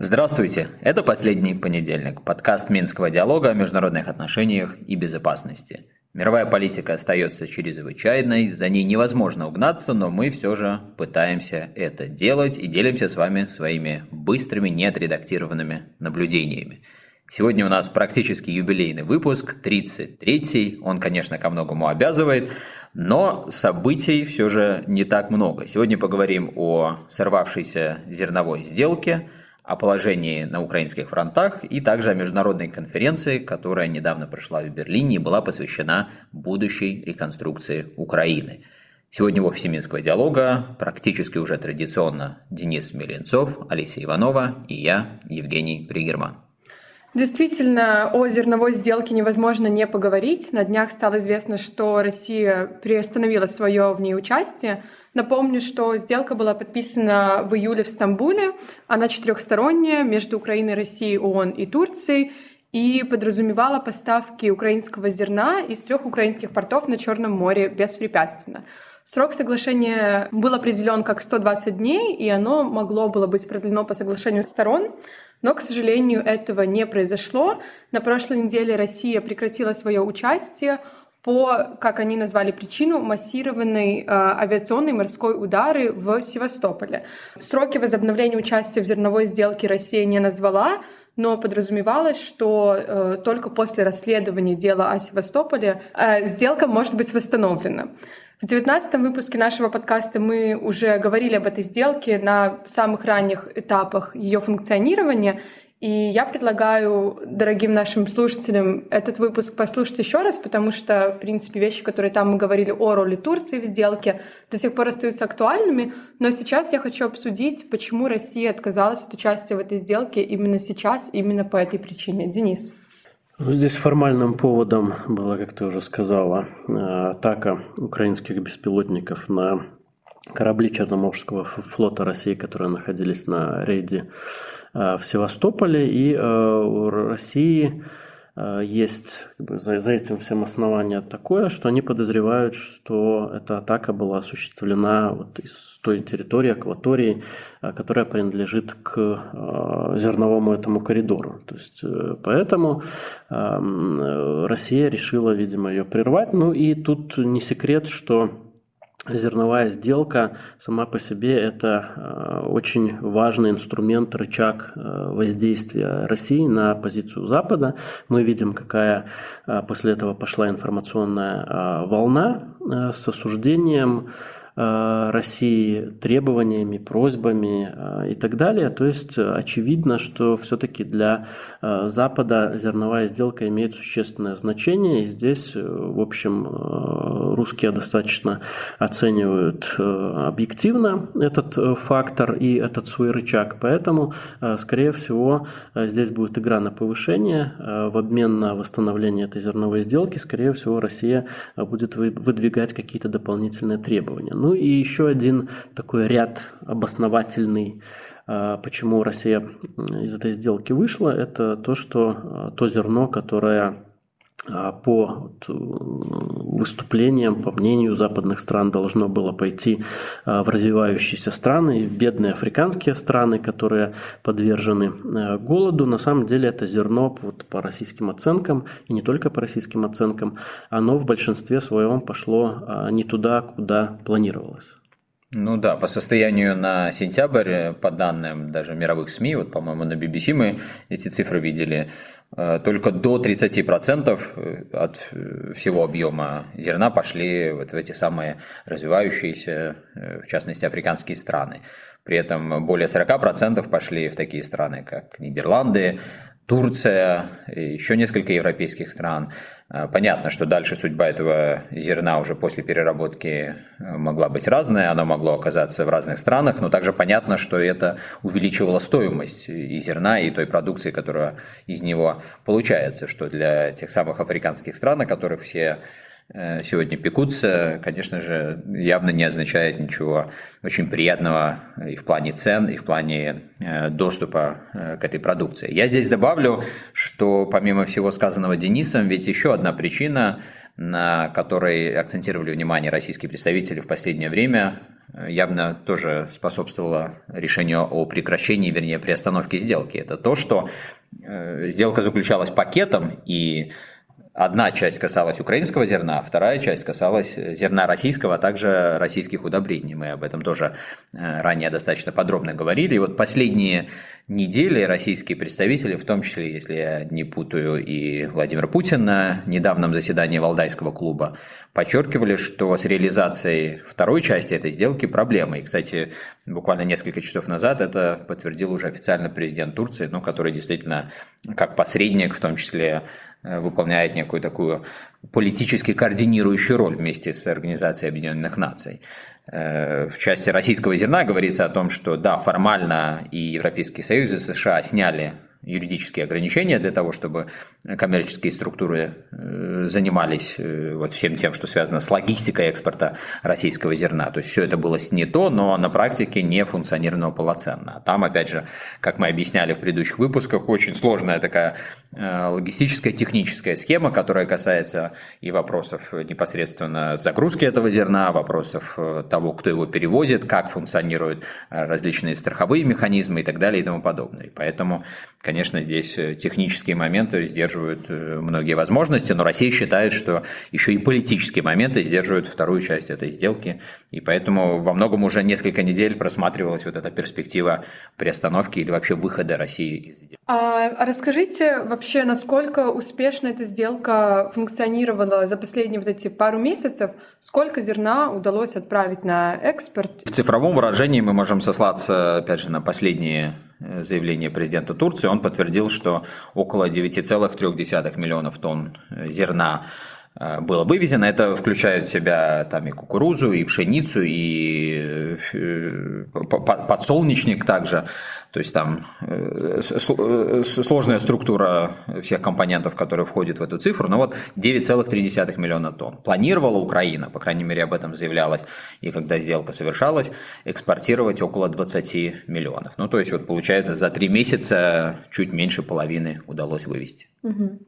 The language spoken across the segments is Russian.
Здравствуйте! Это последний понедельник, подкаст Минского диалога о международных отношениях и безопасности. Мировая политика остается чрезвычайной, за ней невозможно угнаться, но мы все же пытаемся это делать и делимся с вами своими быстрыми, неотредактированными наблюдениями. Сегодня у нас практически юбилейный выпуск, 33-й, он, конечно, ко многому обязывает, но событий все же не так много. Сегодня поговорим о сорвавшейся зерновой сделке – о положении на украинских фронтах и также о международной конференции, которая недавно прошла в Берлине и была посвящена будущей реконструкции Украины. Сегодня в офисе Минского диалога практически уже традиционно Денис Меленцов, Алисия Иванова и я, Евгений Пригерман. Действительно, о зерновой сделке невозможно не поговорить. На днях стало известно, что Россия приостановила свое в ней участие – Напомню, что сделка была подписана в июле в Стамбуле. Она четырехсторонняя между Украиной, Россией, ООН и Турцией и подразумевала поставки украинского зерна из трех украинских портов на Черном море беспрепятственно. Срок соглашения был определен как 120 дней, и оно могло было быть продлено по соглашению сторон. Но, к сожалению, этого не произошло. На прошлой неделе Россия прекратила свое участие по, как они назвали причину, массированной э, авиационной морской удары в Севастополе. Сроки возобновления участия в зерновой сделке Россия не назвала, но подразумевалось, что э, только после расследования дела о Севастополе э, сделка может быть восстановлена. В девятнадцатом выпуске нашего подкаста мы уже говорили об этой сделке на самых ранних этапах ее функционирования, и я предлагаю дорогим нашим слушателям этот выпуск послушать еще раз, потому что, в принципе, вещи, которые там мы говорили о роли Турции в сделке, до сих пор остаются актуальными. Но сейчас я хочу обсудить, почему Россия отказалась от участия в этой сделке именно сейчас, именно по этой причине. Денис. Ну, здесь формальным поводом была, как ты уже сказала, э, атака украинских беспилотников на корабли Черноморского флота России, которые находились на рейде Э, в Севастополе, и э, у России есть как бы, за, этим всем основание такое, что они подозревают, что эта атака была осуществлена вот из той территории, акватории, которая принадлежит к зерновому этому коридору. То есть, поэтому Россия решила, видимо, ее прервать. Ну и тут не секрет, что Зерновая сделка сама по себе это э, очень важный инструмент, рычаг э, воздействия России на позицию Запада. Мы видим, какая э, после этого пошла информационная волна с осуждением Э, России требованиями, просьбами э, и так далее. То есть э, очевидно, что все-таки для Запада зерновая сделка имеет существенное значение. И здесь, в общем, русские достаточно оценивают объективно этот фактор и этот свой рычаг. Поэтому, скорее всего, здесь будет игра на повышение. В обмен на восстановление этой зерновой сделки, скорее всего, Россия будет выдвигать какие-то дополнительные требования. Ну и еще один такой ряд обосновательный, а, почему Россия из этой сделки вышла, это то, что а, то зерно, которое по выступлениям, по мнению западных стран, должно было пойти а, в развивающиеся страны, в бедные африканские страны, которые подвержены а, голоду. На самом деле это зерно вот, по российским оценкам, и не только по российским оценкам, оно в большинстве своем пошло не туда, куда планировалось. Ну да, по состоянию на сентябрь, по данным даже мировых СМИ, вот, по-моему, на BBC мы эти цифры видели, Э, только до 30% э, от всего объема зерна пошли вот в эти самые развивающиеся, э, в частности, африканские страны. При этом более 40% пошли в такие страны, как Нидерланды, Турция, еще несколько европейских стран. Э, понятно, что дальше судьба этого зерна уже после переработки э, могла быть разная, оно могло оказаться в разных странах, но также понятно, что это увеличивало стоимость и зерна, и той продукции, которая из него получается, что для тех самых африканских стран, о которых все сегодня пекутся, конечно же, явно не означает ничего очень приятного и в плане цен, и в плане э, доступа э, к этой продукции. Я здесь добавлю, что помимо всего сказанного Денисом, ведь еще одна причина на который акцентировали внимание российские представители в последнее время, явно тоже способствовало решению о прекращении, вернее, приостановке сделки. Это то, что э, сделка заключалась пакетом, и Одна часть касалась украинского зерна, вторая часть касалась зерна российского, а также российских удобрений. Мы об этом тоже э, ранее достаточно подробно говорили. И вот последние недели российские представители, в том числе, если я не путаю, и Владимир Путин на недавнем заседании Валдайского клуба, подчеркивали, что с реализацией второй части этой сделки проблемы. И, кстати, буквально несколько часов назад это подтвердил уже официально президент Турции, ну, который действительно как посредник, в том числе выполняет некую такую политически координирующую роль вместе с Организацией Объединенных Наций. Э, в части российского зерна говорится о том, что да, формально и Европейский Союз и США сняли юридические ограничения для того, чтобы коммерческие структуры э, занимались э, вот всем тем, что связано с логистикой экспорта российского зерна. То есть все это было снято, но на практике не функционировало полноценно. А там, опять же, как мы объясняли в предыдущих выпусках, очень сложная такая э, логистическая, техническая схема, которая касается и вопросов непосредственно загрузки этого зерна, вопросов того, кто его перевозит, как функционируют различные страховые механизмы и так далее и тому подобное. И поэтому Конечно, здесь э, технические моменты сдерживают э, многие возможности, но Россия считает, что еще и политические моменты сдерживают вторую часть этой сделки, и поэтому во многом уже несколько недель просматривалась вот эта перспектива приостановки или вообще выхода России из сделки. А расскажите вообще, насколько успешно эта сделка функционировала за последние вот эти пару месяцев? Сколько зерна удалось отправить на экспорт? В цифровом выражении мы можем сослаться, опять же, на последние заявление президента Турции, он подтвердил, что около 9,3 миллионов тонн э, зерна э, было вывезено. Это включает в себя там и кукурузу, и пшеницу, и подсолнечник также. То есть там э, э, сложная структура всех компонентов, которые входят в эту цифру, но вот 9,3 миллиона тонн. Планировала Украина, по крайней мере об этом заявлялось, и когда сделка совершалась, экспортировать около 20 миллионов. Ну то есть вот получается за три месяца чуть меньше половины удалось вывести. Угу.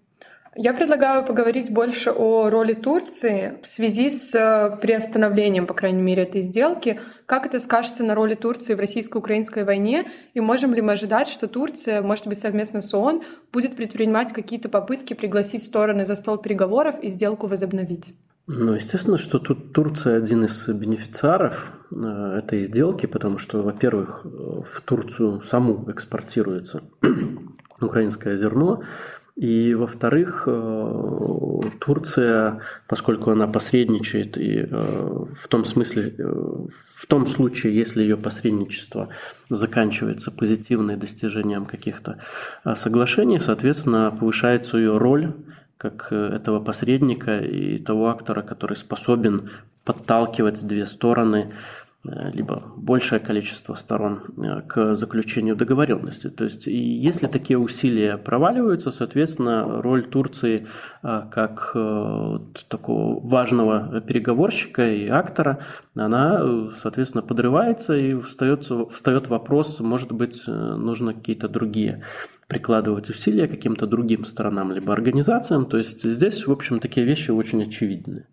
Я предлагаю поговорить больше о роли Турции в связи с э, приостановлением, по крайней мере, этой сделки. Как это скажется на роли Турции в российско-украинской войне? И можем ли мы ожидать, что Турция, может быть, совместно с ООН, будет предпринимать какие-то попытки пригласить стороны за стол переговоров и сделку возобновить? Ну, естественно, что тут Турция один из бенефициаров э, этой сделки, потому что, во-первых, в Турцию саму экспортируется украинское зерно, и, во-вторых, э, Турция, поскольку она посредничает, и э, в том смысле, э, в том случае, если ее посредничество заканчивается позитивным достижением каких-то соглашений, соответственно, повышается ее роль как этого посредника и того актора, который способен подталкивать две стороны либо большее количество сторон э, к заключению договоренности. То есть, если такие усилия проваливаются, соответственно, роль Турции э, как такого важного переговорщика и актора, она, соответственно, подрывается и встает, встает вопрос, может быть, нужно какие-то другие прикладывать усилия каким-то другим сторонам либо организациям. То есть здесь, в общем, такие вещи очень очевидны.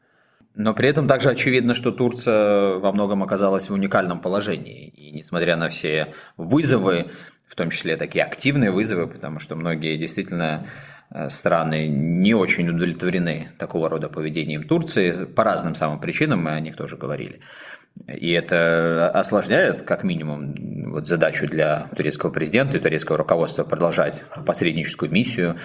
Но при этом также очевидно, что Турция во многом оказалась в уникальном положении. И несмотря на все вызовы, в том числе такие активные вызовы, потому что многие действительно э, страны не очень удовлетворены такого рода поведением Турции по разным самым причинам, мы о них тоже говорили. И это осложняет, как минимум, вот задачу для турецкого президента и турецкого руководства продолжать посредническую миссию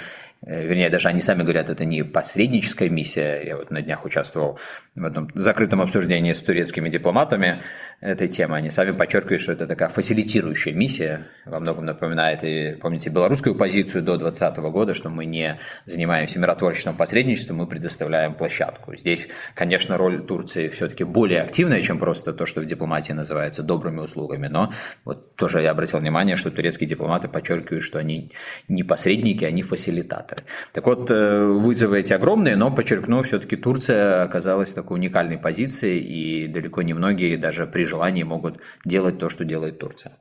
Э, вернее, даже они сами говорят, это не посредническая миссия. Я вот на днях участвовал в одном закрытом обсуждении с турецкими дипломатами этой темы. Они сами подчеркивают, что это такая фасилитирующая миссия. Во многом напоминает, и помните, белорусскую позицию до 2020 года, что мы не занимаемся миротворческим посредничеством, мы предоставляем площадку. Здесь, конечно, роль Турции все-таки более активная, чем просто то, что в дипломатии называется добрыми услугами. Но вот тоже я обратил внимание, что турецкие дипломаты подчеркивают, что они не посредники, они фасилитаторы. Так вот, э, вызовы эти огромные, но, подчеркну, все-таки Турция оказалась в такой уникальной позиции, и далеко не многие даже при желании могут делать то, что делает Турция.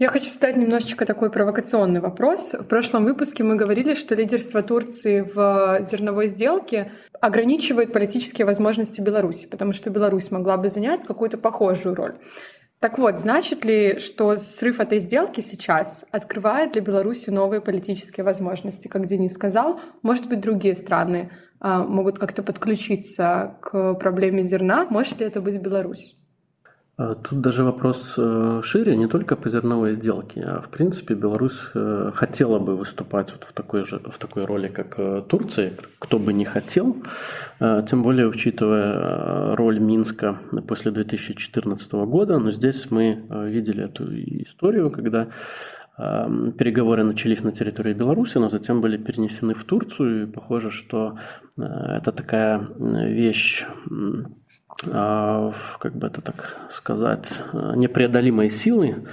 Я хочу задать немножечко такой провокационный вопрос. В прошлом выпуске мы говорили, что лидерство Турции в зерновой сделке ограничивает политические возможности Беларуси, потому что Беларусь могла бы занять какую-то похожую роль. Так вот, значит ли, что срыв этой сделки сейчас открывает для Беларуси новые политические возможности? Как Денис сказал, может быть, другие страны а, могут как-то подключиться к проблеме зерна. Может ли это быть Беларусь? А, тут даже вопрос э, шире, не только по зерновой сделке, а в принципе Беларусь э, хотела бы выступать вот в такой же в такой роли, как э, Турция, кто бы не хотел, тем более учитывая роль Минска после 2014 года. Но здесь мы видели эту историю, когда переговоры начались на территории Беларуси, но затем были перенесены в Турцию. И похоже, что это такая вещь а, как бы это так сказать, непреодолимой силы,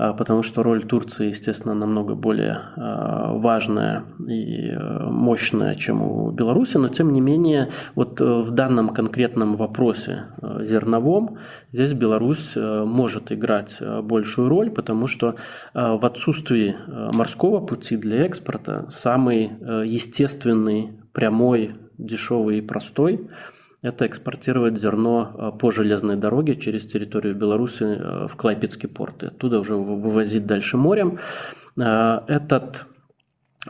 а, потому что роль Турции, естественно, намного более а, важная и мощная, чем у Беларуси, но тем не менее, вот э, в данном конкретном вопросе зерновом здесь Беларусь может играть большую роль, потому что в отсутствии морского пути для экспорта самый естественный, прямой, дешевый и простой – это экспортировать зерно э, по железной дороге через территорию Беларуси э, в Клайпецкий порт. И оттуда уже вывозить дальше морем. Э, этот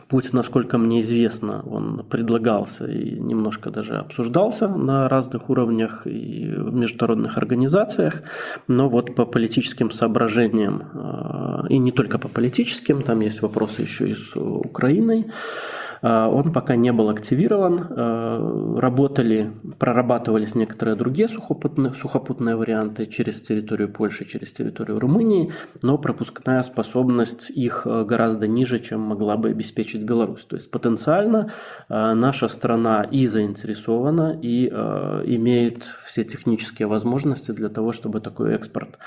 путь, насколько мне известно, он предлагался и немножко даже обсуждался на разных уровнях и в международных организациях, но вот по политическим соображениям, и не только по политическим, там есть вопросы еще и с Украиной, а, он пока не был активирован. А, работали, прорабатывались некоторые другие сухопутные, сухопутные варианты через территорию Польши, через территорию Румынии, но пропускная способность их а, гораздо ниже, чем могла бы обеспечить Беларусь. То есть потенциально наша страна и заинтересована, и имеет все технические возможности для того, чтобы такой экспорт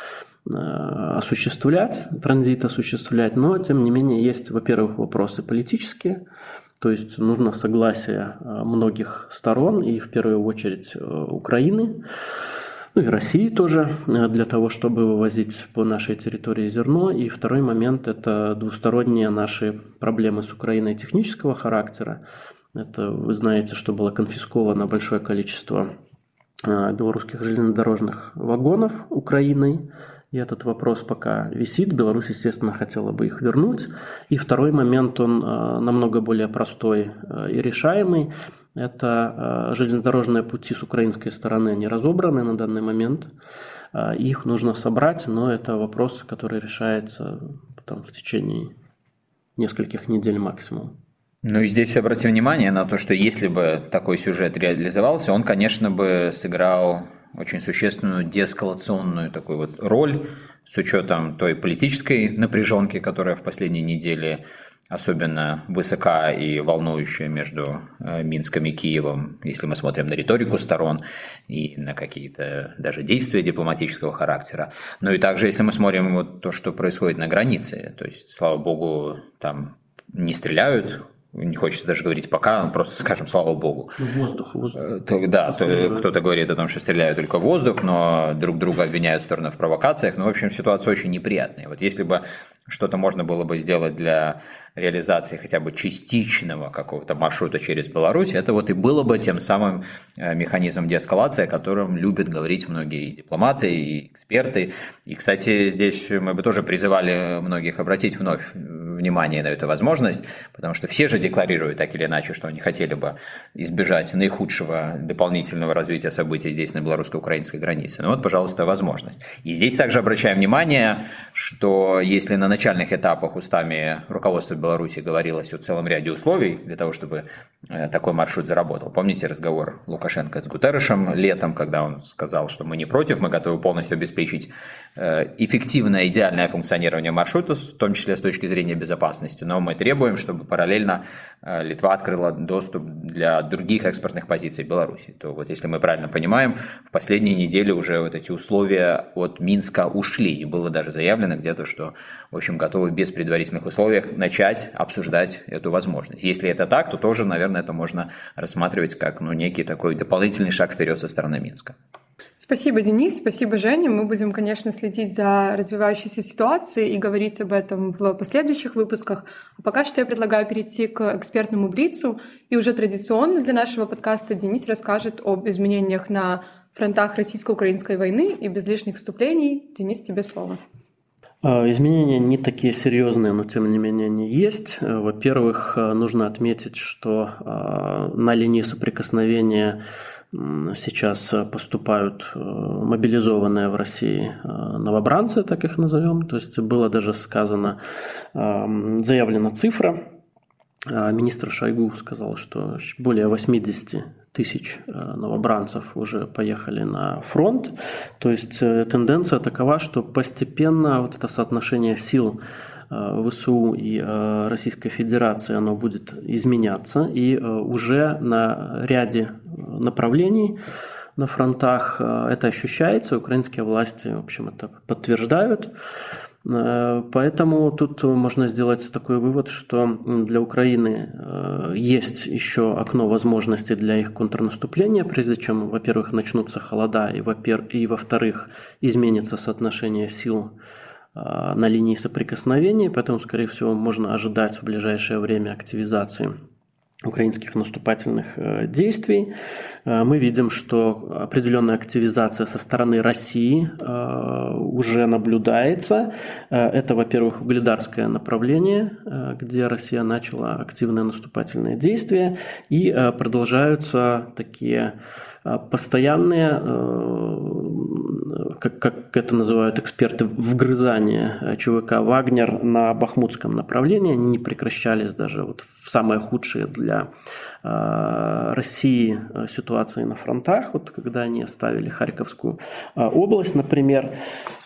осуществлять, транзит осуществлять, но тем не менее есть, во-первых, вопросы политические, то есть нужно согласие э, многих сторон, и в первую очередь э, Украины, ну и России тоже, э, для того, чтобы вывозить по нашей территории зерно. И второй момент – это двусторонние наши проблемы с Украиной технического характера. Это вы знаете, что было конфисковано большое количество белорусских железнодорожных вагонов Украиной. И этот вопрос пока висит. Беларусь, естественно, хотела бы их вернуть. И второй момент, он э, намного более простой э, и решаемый. Это э, железнодорожные пути с украинской стороны, они разобраны на данный момент. Их нужно собрать, но это вопрос, который решается там, в течение нескольких недель максимум. Ну и здесь обратим внимание на то, что если бы такой сюжет реализовался, он, конечно, бы сыграл очень существенную деэскалационную такую вот роль с учетом той политической напряженки, которая в последние недели особенно высока и волнующая между э, Минском и Киевом, если мы смотрим на риторику сторон и на какие-то даже действия дипломатического характера. Но и также, если мы смотрим вот то, что происходит на границе, то есть, слава богу, там не стреляют, не хочется даже говорить пока, просто скажем, слава богу. Воздух, воздух. Э, то, да, то, кто-то говорит о том, что стреляют только в воздух, но друг друга обвиняют стороны в провокациях. Ну, в общем, ситуация очень неприятная. Вот если бы что-то можно было бы сделать для реализации хотя бы частичного какого-то маршрута через Беларусь, это вот и было бы тем самым э, механизмом деэскалации, о котором любят говорить многие дипломаты, и эксперты. И, кстати, здесь мы бы тоже призывали многих обратить вновь внимание на эту возможность, потому что все же декларируют так или иначе, что они хотели бы избежать наихудшего дополнительного развития событий здесь, на белорусско-украинской границе. Ну вот, пожалуйста, возможность. И здесь также обращаем внимание, что если на начальных этапах устами руководства Беларуси говорилось о целом ряде условий для того, чтобы э, такой маршрут заработал. Помните разговор Лукашенко с Гутеррешем летом, когда он сказал, что мы не против, мы готовы полностью обеспечить э, эффективное, идеальное функционирование маршрута, в том числе с точки зрения безопасности, но мы требуем, чтобы параллельно э, Литва открыла доступ для других экспортных позиций Беларуси. То вот если мы правильно понимаем, в последние недели уже вот эти условия от Минска ушли, и было даже заявлено где-то, что, в общем, готовы без предварительных условий начать обсуждать эту возможность. Если это так, то тоже, наверное, это можно рассматривать как ну, некий такой дополнительный шаг вперед со стороны Минска. Спасибо, Денис, спасибо, Женя. Мы будем, конечно, следить за развивающейся ситуацией и говорить об этом в последующих выпусках. А пока что я предлагаю перейти к экспертному блицу. И уже традиционно для нашего подкаста Денис расскажет об изменениях на фронтах российско-украинской войны и без лишних вступлений. Денис, тебе слово. А, изменения не такие серьезные, но тем не менее они есть. Э, во-первых, э, нужно отметить, что а, на линии соприкосновения сейчас поступают э, мобилизованные в России новобранцы, так их назовем. То есть было даже сказано, заявлена цифра. А, министр Шойгу сказал, что более 80 тысяч э, новобранцев уже поехали на фронт. То есть э, тенденция такова, что постепенно вот это соотношение сил э, ВСУ и Российской Федерации оно будет изменяться. И уже на ряде направлений на фронтах это ощущается. Украинские власти, в общем, это подтверждают. Э, поэтому тут можно сделать такой вывод, что для Украины э, есть еще окно возможностей для их контрнаступления, прежде чем, во-первых, начнутся холода, и, во-вторых, изменится соотношение сил э, на линии соприкосновения, поэтому, скорее всего, можно ожидать в ближайшее время активизации украинских наступательных э, действий, э, мы видим, что определенная активизация со стороны России э, уже наблюдается. Это, во-первых, угледарское направление, где Россия начала активные наступательные действия, и продолжаются такие постоянные как, как это называют эксперты, вгрызание ЧВК «Вагнер» на бахмутском направлении. Они не прекращались даже вот в самые худшие для э, России э, ситуации на фронтах, вот когда они оставили Харьковскую э, область, например.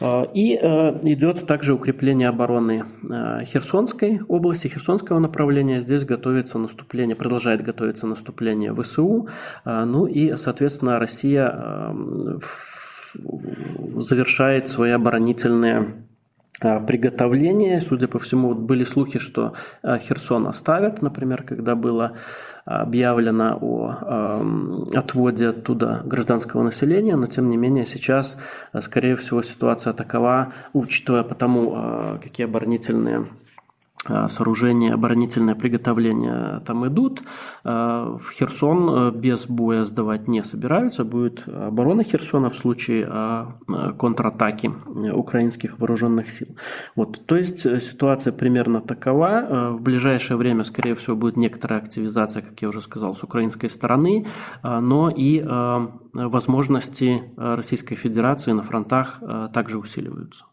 Э, и э, идет также укрепление обороны э, Херсонской области, Херсонского направления. Здесь готовится наступление, продолжает готовиться наступление ВСУ. Э, ну и, соответственно, Россия э, завершает свои оборонительные а, приготовления. Судя по всему, были слухи, что а, Херсон оставят, например, когда было объявлено о отводе оттуда гражданского населения, но тем не менее сейчас, а, скорее всего, ситуация такова, учитывая потому, какие оборонительные сооружения, оборонительное приготовление там идут. Э, в Херсон э, без боя сдавать не собираются. Будет оборона Херсона в случае контратаки украинских вооруженных сил. Вот. То есть ситуация примерно такова. В ближайшее время, скорее всего, будет некоторая активизация, как я уже сказал, с украинской стороны, но и возможности Российской Федерации на фронтах также усиливаются.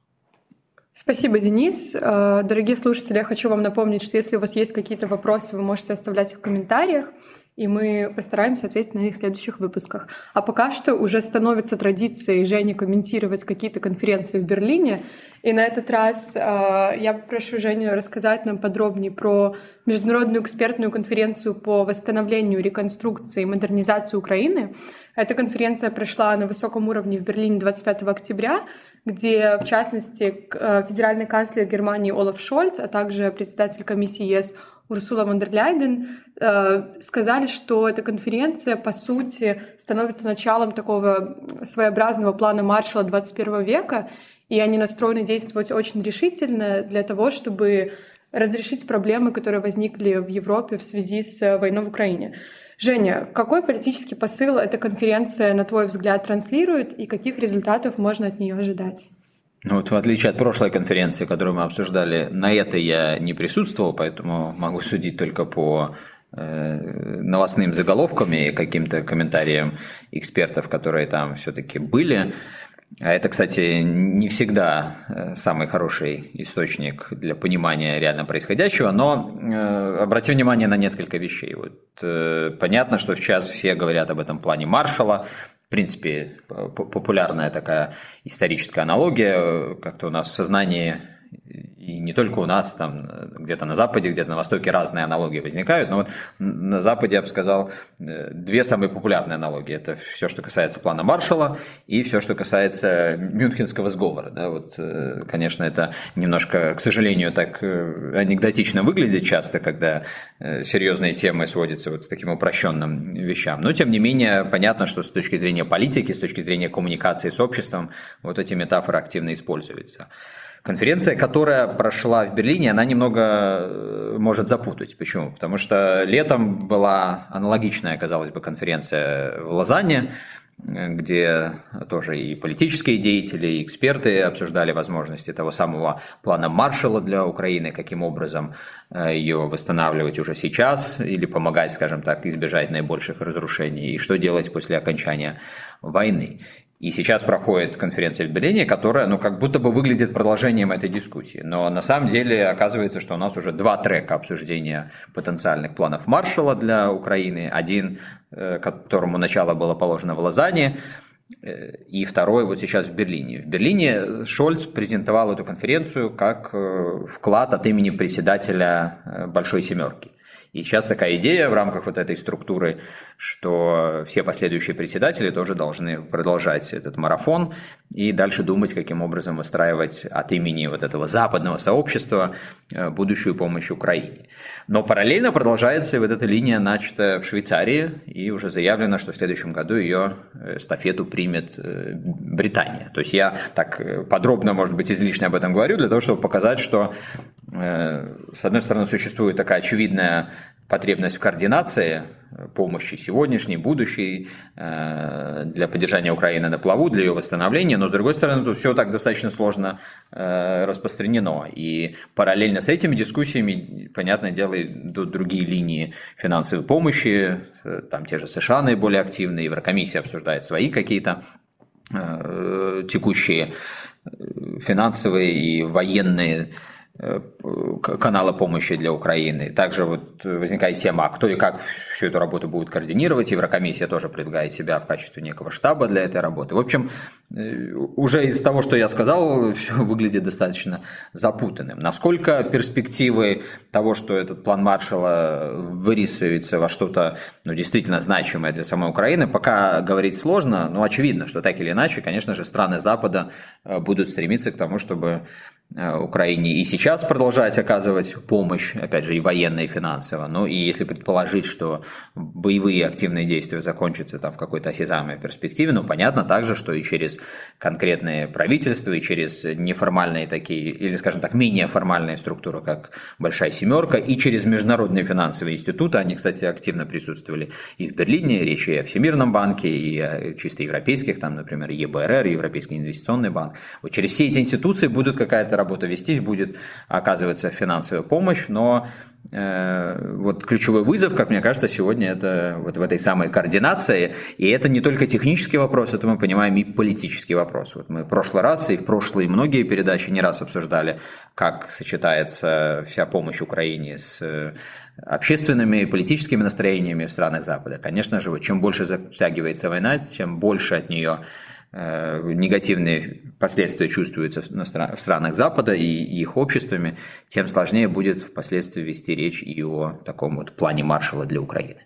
Спасибо, Денис. Э, дорогие слушатели, я хочу вам напомнить, что если у вас есть какие-то вопросы, вы можете оставлять их в комментариях, и мы постараемся ответить на них в следующих выпусках. А пока что уже становится традицией Жене комментировать какие-то конференции в Берлине. И на этот раз э, я прошу Женю рассказать нам подробнее про международную экспертную конференцию по восстановлению, реконструкции и модернизации Украины. Эта конференция прошла на высоком уровне в Берлине 25 октября где, в частности, э, федеральный канцлер Германии Олаф Шольц, а также председатель комиссии ЕС Урсула фон дер Ляйден э, сказали, что эта конференция, по сути, становится началом такого своеобразного плана Маршала 21 века, и они настроены действовать очень решительно для того, чтобы разрешить проблемы, которые возникли в Европе в связи с войной в Украине. Женя, какой политический посыл эта конференция, на твой взгляд, транслирует и каких результатов можно от нее ожидать? Ну вот в отличие от прошлой конференции, которую мы обсуждали, на этой я не присутствовал, поэтому могу судить только по э, новостным заголовкам и каким-то комментариям экспертов, которые там все-таки были. А это, кстати, не всегда э, самый хороший источник для понимания реально происходящего, но э, обратим внимание на несколько вещей. Вот, э, понятно, что сейчас все говорят об этом плане Маршала, в принципе, популярная такая историческая аналогия, как-то у нас в сознании и не только у нас, там где-то на Западе, где-то на Востоке разные аналогии возникают, но вот на Западе, я бы сказал, э, две самые популярные аналогии. Это все, что касается плана Маршала и все, что касается Мюнхенского сговора. Да, вот, э, конечно, это немножко, к сожалению, так э, анекдотично выглядит часто, когда серьезные темы сводятся вот к таким упрощенным вещам. Но, тем не менее, понятно, что с точки зрения политики, с точки зрения коммуникации с обществом, вот эти метафоры активно используются. Конференция, которая прошла в Берлине, она немного э, может запутать. Почему? Потому что летом была аналогичная, казалось бы, конференция в Лозанне, где тоже и политические деятели, и эксперты обсуждали возможности того самого плана Маршалла для Украины, каким образом э, ее восстанавливать уже сейчас или помогать, скажем так, избежать наибольших разрушений, и что делать после окончания войны. И сейчас проходит конференция в Берлине, которая, ну, как будто бы выглядит продолжением этой дискуссии. Но на самом деле оказывается, что у нас уже два трека обсуждения потенциальных планов Маршала для Украины. Один, э, которому начало было положено в Лозанне, э, и второй вот сейчас в Берлине. В Берлине Шольц презентовал эту конференцию как э, вклад от имени председателя Большой Семерки. И сейчас такая идея в рамках вот этой структуры, что все последующие председатели тоже должны продолжать этот марафон и дальше думать, каким образом выстраивать от имени вот этого западного сообщества э, будущую помощь Украине. Но параллельно продолжается вот эта линия, начатая в Швейцарии, и уже заявлено, что в следующем году ее э, эстафету примет э, Британия. То есть я так подробно, может быть, излишне об этом говорю, для того, чтобы показать, что с одной стороны существует такая очевидная потребность в координации помощи сегодняшней, будущей, э, для поддержания Украины на плаву, для ее восстановления, но с другой стороны, тут все так достаточно сложно э, распространено. И параллельно с этими дискуссиями, понятное дело, идут другие линии финансовой помощи, э, там те же США наиболее активные, Еврокомиссия обсуждает свои какие-то текущие финансовые и военные Э, канала помощи для Украины. Также вот возникает тема, а кто и как всю эту работу будет координировать. Еврокомиссия тоже предлагает себя в качестве некого штаба для этой работы. В общем, э, уже из того, что я сказал, все выглядит достаточно запутанным. Насколько перспективы того, что этот план Маршала вырисуется во что-то ну, действительно значимое для самой Украины, пока говорить сложно, но очевидно, что так или иначе, конечно же, страны Запада э, будут стремиться к тому, чтобы Э, Украине и сейчас продолжать оказывать помощь, опять же, и военно, и финансово. Ну и если предположить, что боевые активные действия закончатся там в какой-то осязаемой перспективе, ну понятно также, что и через конкретные правительства, и через неформальные такие, или, скажем так, менее формальные структуры, как Большая Семерка, и через международные финансовые институты, они, кстати, активно присутствовали и в Берлине, речь и о Всемирном банке, и о чисто европейских, там, например, ЕБРР, Европейский инвестиционный банк. Вот через все эти институции будут какая-то работа вестись, будет оказываться финансовая помощь, но э, вот ключевой вызов, как мне кажется, сегодня это вот в этой самой координации, и это не только технический вопрос, это мы понимаем и политический вопрос. Вот мы в прошлый раз и в прошлые многие передачи не раз обсуждали, как сочетается вся помощь Украине с э, общественными и политическими настроениями в странах Запада. Конечно же, вот чем больше затягивается война, тем больше от нее негативные последствия чувствуются в странах Запада и их обществами, тем сложнее будет впоследствии вести речь и о таком вот плане Маршала для Украины.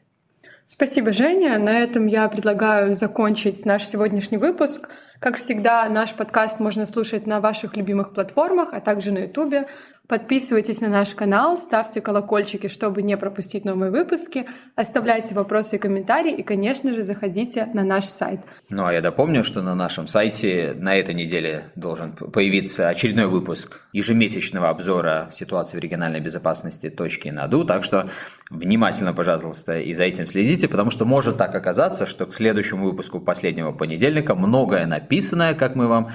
Спасибо, Женя. На этом я предлагаю закончить наш сегодняшний выпуск. Как всегда, наш подкаст можно слушать на ваших любимых платформах, а также на YouTube. Подписывайтесь на наш канал, ставьте колокольчики, чтобы не пропустить новые выпуски, оставляйте вопросы и комментарии и, конечно же, заходите на наш сайт. Ну а я допомню, что на нашем сайте на этой неделе должен появиться очередной выпуск ежемесячного обзора ситуации в региональной безопасности точки наду, так что внимательно, пожалуйста, и за этим следите, потому что может так оказаться, что к следующему выпуску последнего понедельника многое написанное, как мы вам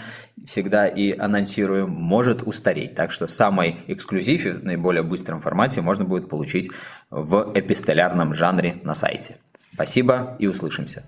всегда и анонсируем, может устареть. Так что самый эксклюзив в наиболее быстром формате можно будет получить в эпистолярном жанре на сайте. Спасибо и услышимся.